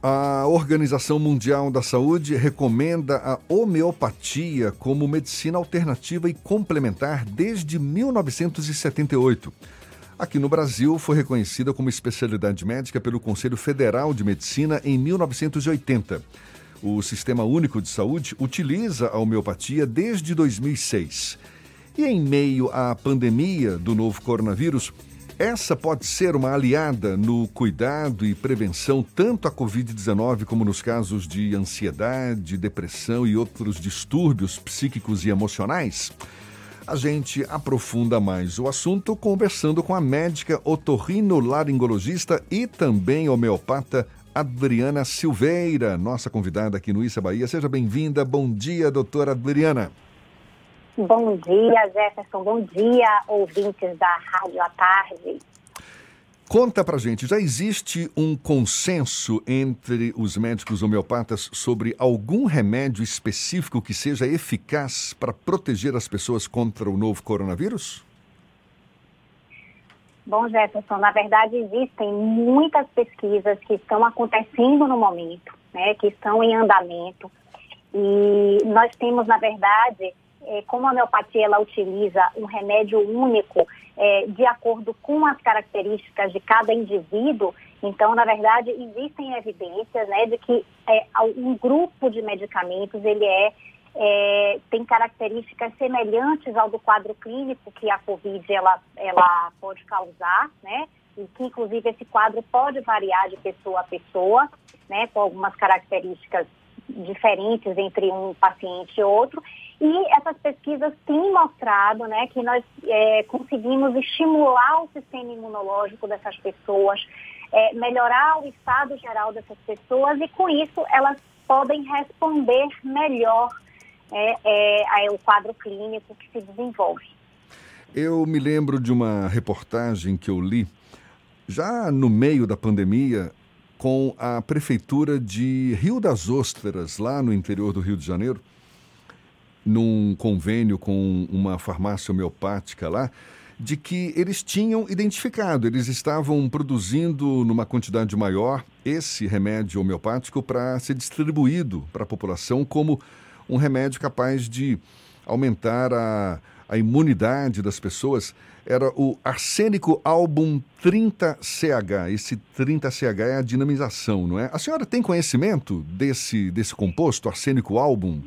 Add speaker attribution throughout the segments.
Speaker 1: A Organização Mundial da Saúde recomenda a homeopatia como medicina alternativa e complementar desde 1978. Aqui no Brasil, foi reconhecida como especialidade médica pelo Conselho Federal de Medicina em 1980. O Sistema Único de Saúde utiliza a homeopatia desde 2006. E em meio à pandemia do novo coronavírus, essa pode ser uma aliada no cuidado e prevenção tanto à Covid-19 como nos casos de ansiedade, depressão e outros distúrbios psíquicos e emocionais? A gente aprofunda mais o assunto conversando com a médica otorrinolaringologista e também homeopata Adriana Silveira, nossa convidada aqui no Issa Bahia. Seja bem-vinda. Bom dia, doutora Adriana.
Speaker 2: Bom dia, Jefferson. Bom dia, ouvintes da Rádio à Tarde.
Speaker 1: Conta pra gente, já existe um consenso entre os médicos homeopatas sobre algum remédio específico que seja eficaz para proteger as pessoas contra o novo coronavírus?
Speaker 2: Bom, Jefferson, na verdade existem muitas pesquisas que estão acontecendo no momento, né, que estão em andamento. E nós temos, na verdade, é, como a homeopatia ela utiliza um remédio único é, de acordo com as características de cada indivíduo, então, na verdade, existem evidências né, de que é, um grupo de medicamentos ele é, é, tem características semelhantes ao do quadro clínico que a Covid ela, ela pode causar, né? E que, inclusive, esse quadro pode variar de pessoa a pessoa, né? Com algumas características diferentes entre um paciente e outro. E essas pesquisas têm mostrado né, que nós é, conseguimos estimular o sistema imunológico dessas pessoas, é, melhorar o estado geral dessas pessoas e, com isso, elas podem responder melhor é, ao quadro clínico que se desenvolve.
Speaker 1: Eu me lembro de uma reportagem que eu li já no meio da pandemia com a prefeitura de Rio das Ostras, lá no interior do Rio de Janeiro num convênio com uma farmácia homeopática lá, de que eles tinham identificado, eles estavam produzindo numa quantidade maior esse remédio homeopático para ser distribuído para a população como um remédio capaz de aumentar a, a imunidade das pessoas. Era o arsênico álbum 30CH. Esse 30CH é a dinamização, não é? A senhora tem conhecimento desse, desse composto, arsênico álbum?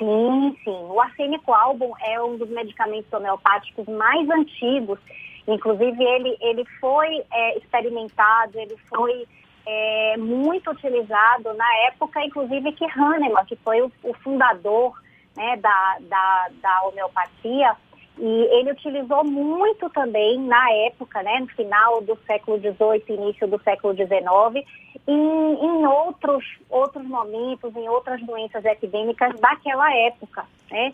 Speaker 2: Sim, sim. O arsênico álbum é um dos medicamentos homeopáticos mais antigos. Inclusive, ele, ele foi é, experimentado, ele foi é, muito utilizado na época, inclusive, que Hahnemann, que foi o, o fundador né, da, da, da homeopatia, e ele utilizou muito também na época, né, no final do século XVIII, início do século XIX, em, em outros, outros momentos, em outras doenças epidêmicas daquela época. Né?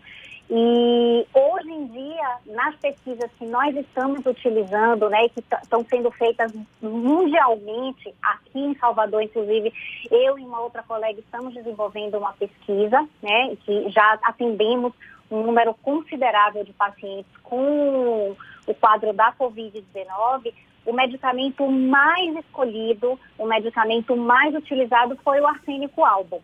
Speaker 2: E hoje em dia, nas pesquisas que nós estamos utilizando, né, que estão sendo feitas mundialmente, aqui em Salvador, inclusive, eu e uma outra colega estamos desenvolvendo uma pesquisa, né, que já atendemos um número considerável de pacientes com o quadro da Covid-19, o medicamento mais escolhido, o medicamento mais utilizado foi o arsênico álbum.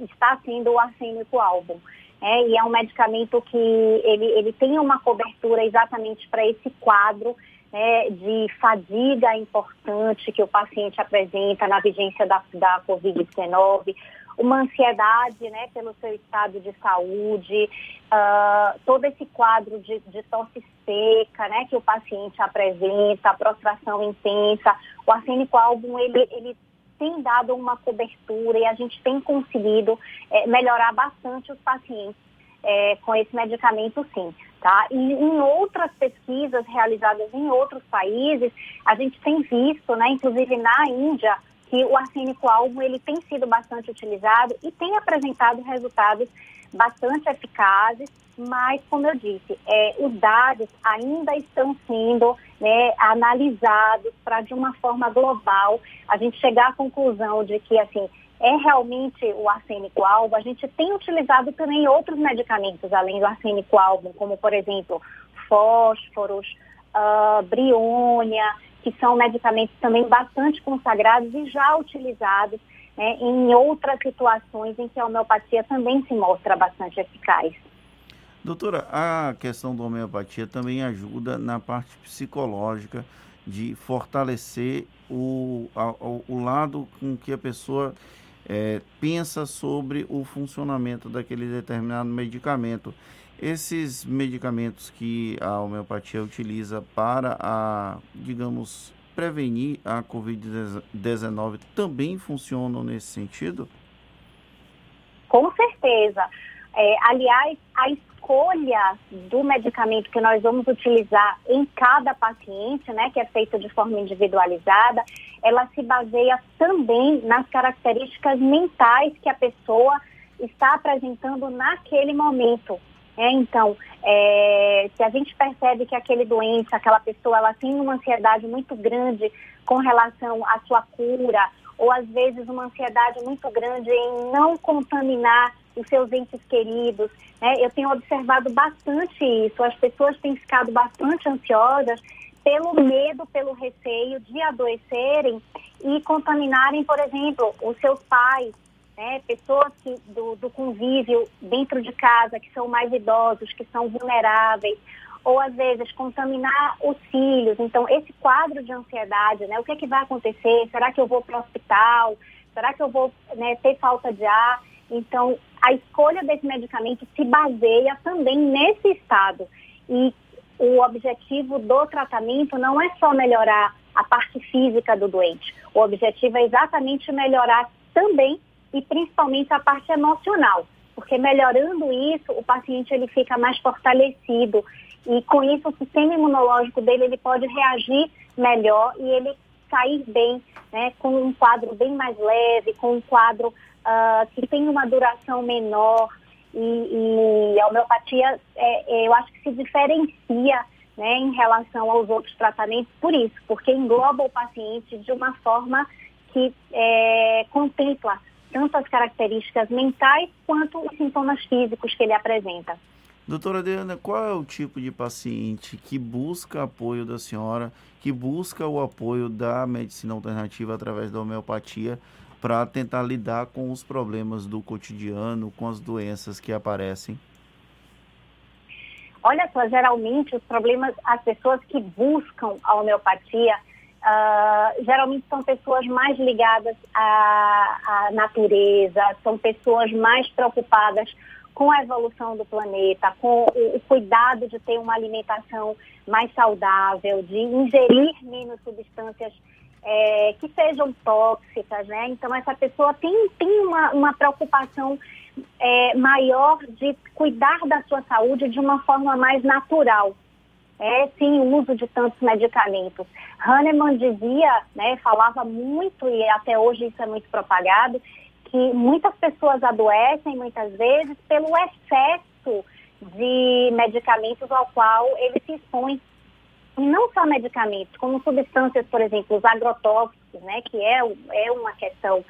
Speaker 2: Está sendo o arsênico álbum. É, e é um medicamento que ele, ele tem uma cobertura exatamente para esse quadro né, de fadiga importante que o paciente apresenta na vigência da, da Covid-19, uma ansiedade né, pelo seu estado de saúde, uh, todo esse quadro de, de tosse seca né, que o paciente apresenta, a prostração intensa. O arsênico álbum, ele, ele tem dado uma cobertura e a gente tem conseguido é, melhorar bastante os pacientes é, com esse medicamento, sim. Tá? E em outras pesquisas realizadas em outros países, a gente tem visto, né, inclusive na Índia, que o arsênico álbum ele tem sido bastante utilizado e tem apresentado resultados bastante eficazes, mas, como eu disse, é, os dados ainda estão sendo né, analisados para, de uma forma global, a gente chegar à conclusão de que, assim, é realmente o arsênico álbum. A gente tem utilizado também outros medicamentos, além do arsênico álbum, como, por exemplo, fósforos, uh, briônia, que são medicamentos também bastante consagrados e já utilizados né, em outras situações em que a homeopatia também se mostra bastante eficaz.
Speaker 3: Doutora, a questão da homeopatia também ajuda na parte psicológica de fortalecer o, a, o lado com que a pessoa é, pensa sobre o funcionamento daquele determinado medicamento. Esses medicamentos que a homeopatia utiliza para a, digamos, prevenir a Covid-19 também funcionam nesse sentido?
Speaker 2: Com certeza. É, aliás, a escolha do medicamento que nós vamos utilizar em cada paciente, né, que é feito de forma individualizada, ela se baseia também nas características mentais que a pessoa está apresentando naquele momento. É, então, é, se a gente percebe que aquele doente, aquela pessoa, ela tem uma ansiedade muito grande com relação à sua cura, ou às vezes uma ansiedade muito grande em não contaminar os seus entes queridos. Né? Eu tenho observado bastante isso. As pessoas têm ficado bastante ansiosas pelo medo, pelo receio de adoecerem e contaminarem, por exemplo, os seus pais, né? pessoas que, do, do convívio dentro de casa, que são mais idosos, que são vulneráveis, ou às vezes contaminar os filhos. Então, esse quadro de ansiedade, né? O que, é que vai acontecer? Será que eu vou para o hospital? Será que eu vou né, ter falta de ar? Então, a escolha desse medicamento se baseia também nesse estado. E o objetivo do tratamento não é só melhorar a parte física do doente. O objetivo é exatamente melhorar também e principalmente a parte emocional, porque melhorando isso, o paciente ele fica mais fortalecido e com isso o sistema imunológico dele ele pode reagir melhor e ele sair bem, né, com um quadro bem mais leve, com um quadro uh, que tem uma duração menor e, e a homeopatia, é, é, eu acho que se diferencia né, em relação aos outros tratamentos por isso, porque engloba o paciente de uma forma que é, contempla tanto as características mentais quanto os sintomas físicos que ele apresenta.
Speaker 3: Doutora Adriana, qual é o tipo de paciente que busca apoio da senhora, que busca o apoio da medicina alternativa através da homeopatia para tentar lidar com os problemas do cotidiano, com as doenças que aparecem?
Speaker 2: Olha só, geralmente os problemas, as pessoas que buscam a homeopatia, uh, geralmente são pessoas mais ligadas à, à natureza, são pessoas mais preocupadas com a evolução do planeta, com o, o, cuidado de ter uma alimentação mais saudável, de ingerir menos substâncias é, que sejam tóxicas, né? Então essa pessoa tem, tem uma, uma preocupação é, maior de cuidar da sua saúde de uma forma mais natural, é, o uso de tantos medicamentos. Hahnemann dizia, né, falava muito, e até hoje isso é muito propagado, que muitas pessoas adoecem muitas vezes pelo excesso de medicamentos ao qual ele se expõe. E não só medicamentos, como substâncias, por exemplo, os agrotóxicos, né, que é, é uma questão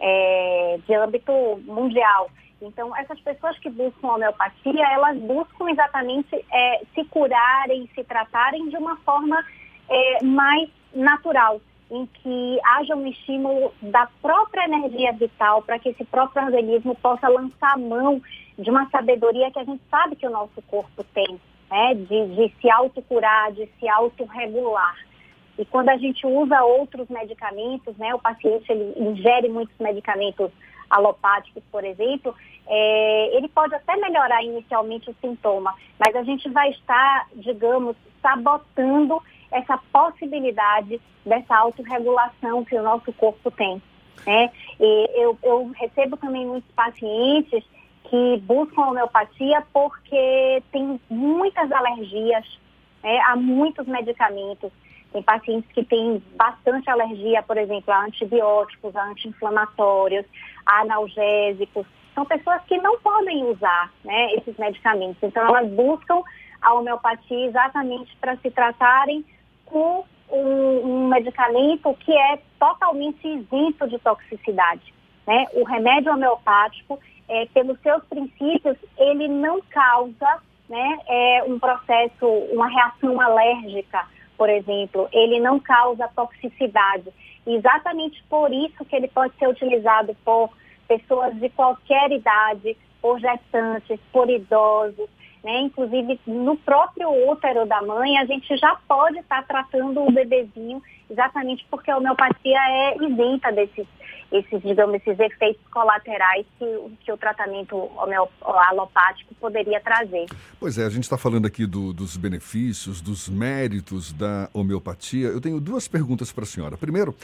Speaker 2: é, de âmbito mundial. Então, essas pessoas que buscam homeopatia, elas buscam exatamente é, se curarem, se tratarem de uma forma é, mais natural, em que haja um estímulo da própria energia vital para que esse próprio organismo possa lançar a mão de uma sabedoria que a gente sabe que o nosso corpo tem, né? de, de se autocurar, de se autorregular. E quando a gente usa outros medicamentos, né, o paciente ele ingere muitos medicamentos alopáticos, por exemplo, é, ele pode até melhorar inicialmente o sintoma, mas a gente vai estar, digamos, sabotando essa possibilidade dessa autorregulação que o nosso corpo tem. Né? E eu, eu recebo também muitos pacientes que buscam homeopatia porque tem muitas alergias né, a muitos medicamentos. Tem pacientes que têm bastante alergia, por exemplo, a antibióticos, a anti-inflamatórios, a analgésicos. São pessoas que não podem usar né, esses medicamentos. Então, elas buscam a homeopatia exatamente para se tratarem com um, um, medicamento que é totalmente isento de toxicidade. Né? O remédio homeopático, é, pelos seus princípios, ele não causa né, é, um processo, uma reação alérgica por exemplo, ele não causa toxicidade. Exatamente por isso que ele pode ser utilizado por pessoas de qualquer idade, por gestantes, por idosos, né? Inclusive, no próprio útero da mãe, a gente já pode estar tratando o bebezinho, exatamente porque a homeopatia é isenta desses, esses, digamos, esses efeitos colaterais que, que o tratamento alopático poderia trazer.
Speaker 1: Pois é, a gente está falando aqui do, dos benefícios, dos méritos da homeopatia. Eu tenho duas perguntas para a senhora. Primeiro,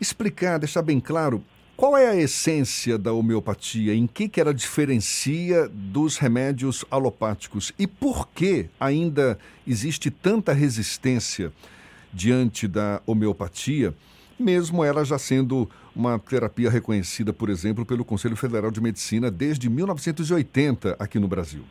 Speaker 1: explicar, deixar bem claro qual é a essência da homeopatia? Em que, que ela diferencia dos remédios alopáticos? E por que ainda existe tanta resistência diante da homeopatia, mesmo ela já sendo uma terapia reconhecida, por exemplo, pelo Conselho Federal de Medicina desde 1980 aqui no Brasil?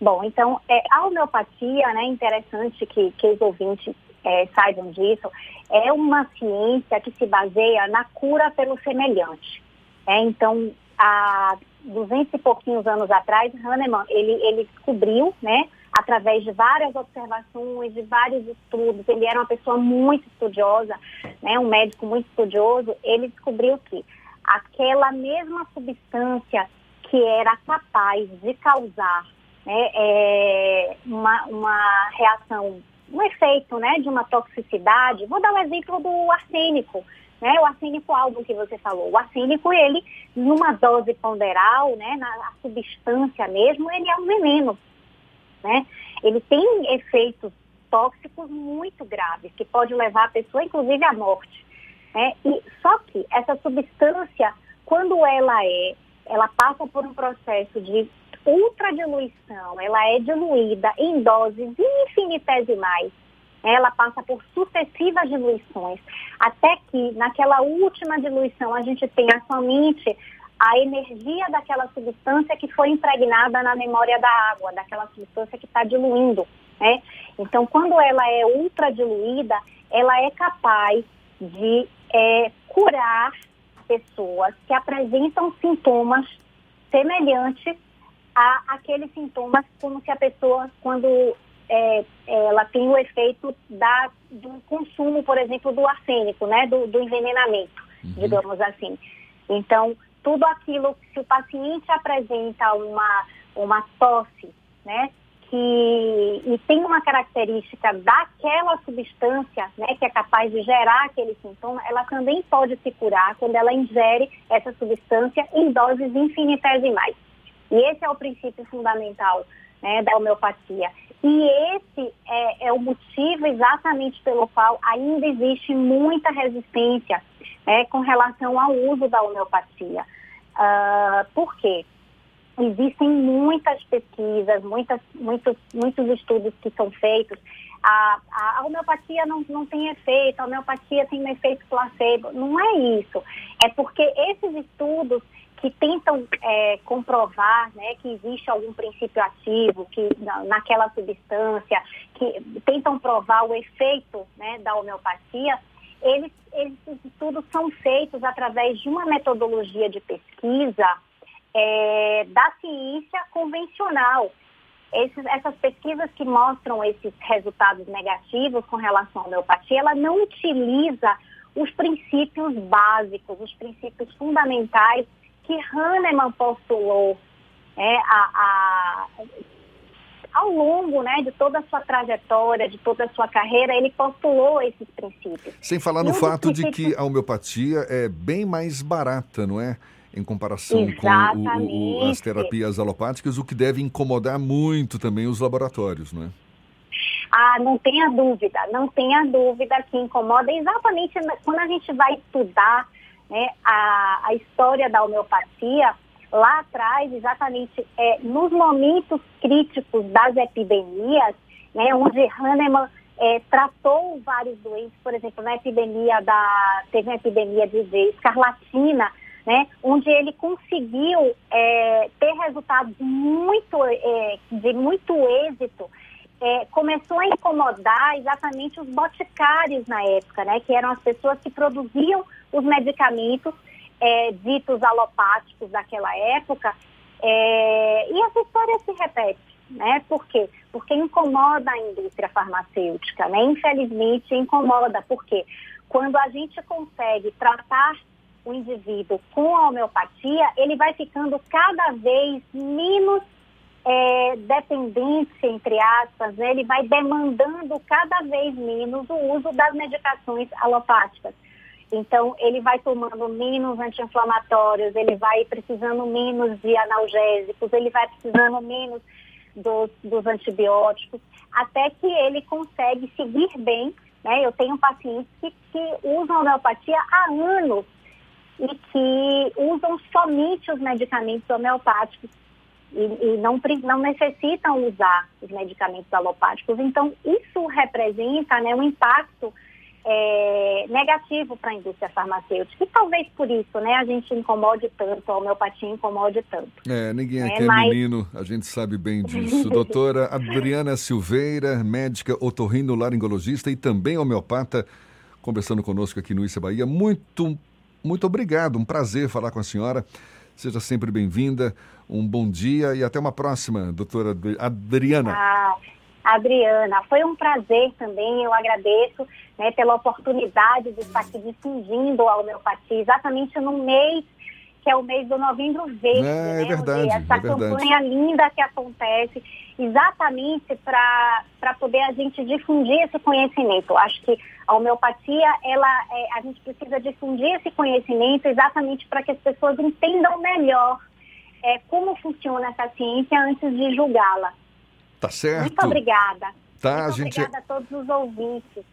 Speaker 2: Bom, então, é, a homeopatia, né, interessante que, que os ouvintes é, saibam disso, é uma ciência que se baseia na cura pelo semelhante. É, então, há 200 e pouquinhos anos atrás, Hahnemann, ele, ele descobriu, né, através de várias observações, de vários estudos, ele era uma pessoa muito estudiosa, né, um médico muito estudioso, ele descobriu que aquela mesma substância que era capaz de causar né, é, uma, uma reação um efeito né, de uma toxicidade. Vou dar um exemplo do arsênico, né, o arsênico albo que você falou. O arsênico, ele, numa dose ponderal, né, na substância mesmo, ele é um veneno. Né? Ele tem efeitos tóxicos muito graves, que pode levar a pessoa, inclusive, à morte. Né? E, só que essa substância, quando ela é, ela passa por um processo de ultradiluição, ela é diluída em doses infinitesimais. Ela passa por sucessivas diluições, até que naquela última diluição a gente tenha somente a energia daquela substância que foi impregnada na memória da água, daquela substância que está diluindo. Né? Então, quando ela é ultradiluída, ela é capaz de é, curar pessoas que apresentam sintomas semelhantes a aqueles sintomas como se a pessoa, quando é, ela tem o efeito da, do consumo, por exemplo, do arsênico, né, do, do envenenamento, uhum. digamos assim. Então, tudo aquilo, se o paciente apresenta uma, uma tosse, né, que, e tem uma característica daquela substância, né, que é capaz de gerar aquele sintoma, ela também pode se curar quando ela ingere essa substância em doses infinitesimais. E esse é o princípio fundamental né, da homeopatia. E esse é, é, o motivo exatamente pelo qual ainda existe muita resistência né, com relação ao uso da homeopatia. Uh, por quê? Existem muitas pesquisas, muitas, muitos, muitos estudos que são feitos. A, a, a homeopatia não, não tem efeito, a homeopatia tem um efeito placebo. Não é isso. É porque esses estudos que tentam é, comprovar né, que existe algum princípio ativo que, na, naquela substância, que tentam provar o efeito né, da homeopatia, eles, esses estudos são feitos através de uma metodologia de pesquisa é, da ciência convencional. Esses, essas pesquisas que mostram esses resultados negativos com relação à homeopatia, ela não utiliza os princípios básicos, os princípios fundamentais que Hahnemann postulou é, a, a, ao longo né, de toda a sua trajetória, de toda a sua carreira, ele postulou esses princípios.
Speaker 1: Sem falar no fato de que a homeopatia é bem mais barata, não é? Em comparação Exatamente. com o, o, as terapias alopáticas, o que deve incomodar muito também os laboratórios, não é?
Speaker 2: Ah, não tenha dúvida, não tenha dúvida que incomoda exatamente quando a gente vai estudar né, a, a história da homeopatia lá atrás, exatamente é, nos momentos críticos das epidemias, né, onde Hahnemann é, tratou vários doentes, por exemplo, na epidemia da, teve uma epidemia de, escarlatina, né, onde ele conseguiu é, ter resultados muito, é, de muito êxito, é, começou a incomodar exatamente os boticários na época, né, que eram as pessoas que produziam os medicamentos é, ditos alopáticos daquela época, é, e essa história se repete. né? Por quê? Porque incomoda a indústria farmacêutica, né? Infelizmente incomoda, porque quando a gente consegue tratar o indivíduo com a homeopatia, ele vai ficando cada vez menos é, dependência, entre aspas, né? ele vai demandando cada vez menos o uso das medicações alopáticas. Então, ele vai tomando menos anti-inflamatórios, ele vai precisando menos de analgésicos, ele vai precisando menos dos, dos antibióticos, até que ele consegue seguir bem. Né? Eu tenho pacientes que, que usam homeopatia há anos e que usam somente os medicamentos homeopáticos e, e não, não necessitam usar os medicamentos alopáticos. Então, isso representa né, um impacto é, negativo para a indústria farmacêutica. E talvez por isso né, a gente incomode tanto, a homeopatia incomode tanto.
Speaker 1: É, ninguém é, aqui é, mas... menino, a gente sabe bem disso. Doutora Adriana Silveira, médica otorrino-laringologista e também homeopata, conversando conosco aqui no Issa Bahia. Muito, muito obrigado, um prazer falar com a senhora. Seja sempre bem-vinda, um bom dia e até uma próxima, doutora Adriana.
Speaker 2: Ah, Adriana, foi um prazer também, eu agradeço né, pela oportunidade de estar aqui difundindo a homeopatia, exatamente no mês que é o mês do Novembro Verde. É,
Speaker 1: né, é verdade.
Speaker 2: Essa
Speaker 1: é
Speaker 2: campanha linda que acontece exatamente para poder a gente difundir esse conhecimento. Acho que a homeopatia, ela, é, a gente precisa difundir esse conhecimento exatamente para que as pessoas entendam melhor é, como funciona essa ciência antes de julgá-la.
Speaker 1: Tá certo.
Speaker 2: Muito obrigada.
Speaker 1: Tá,
Speaker 2: Muito
Speaker 1: gente...
Speaker 2: obrigada a todos os ouvintes.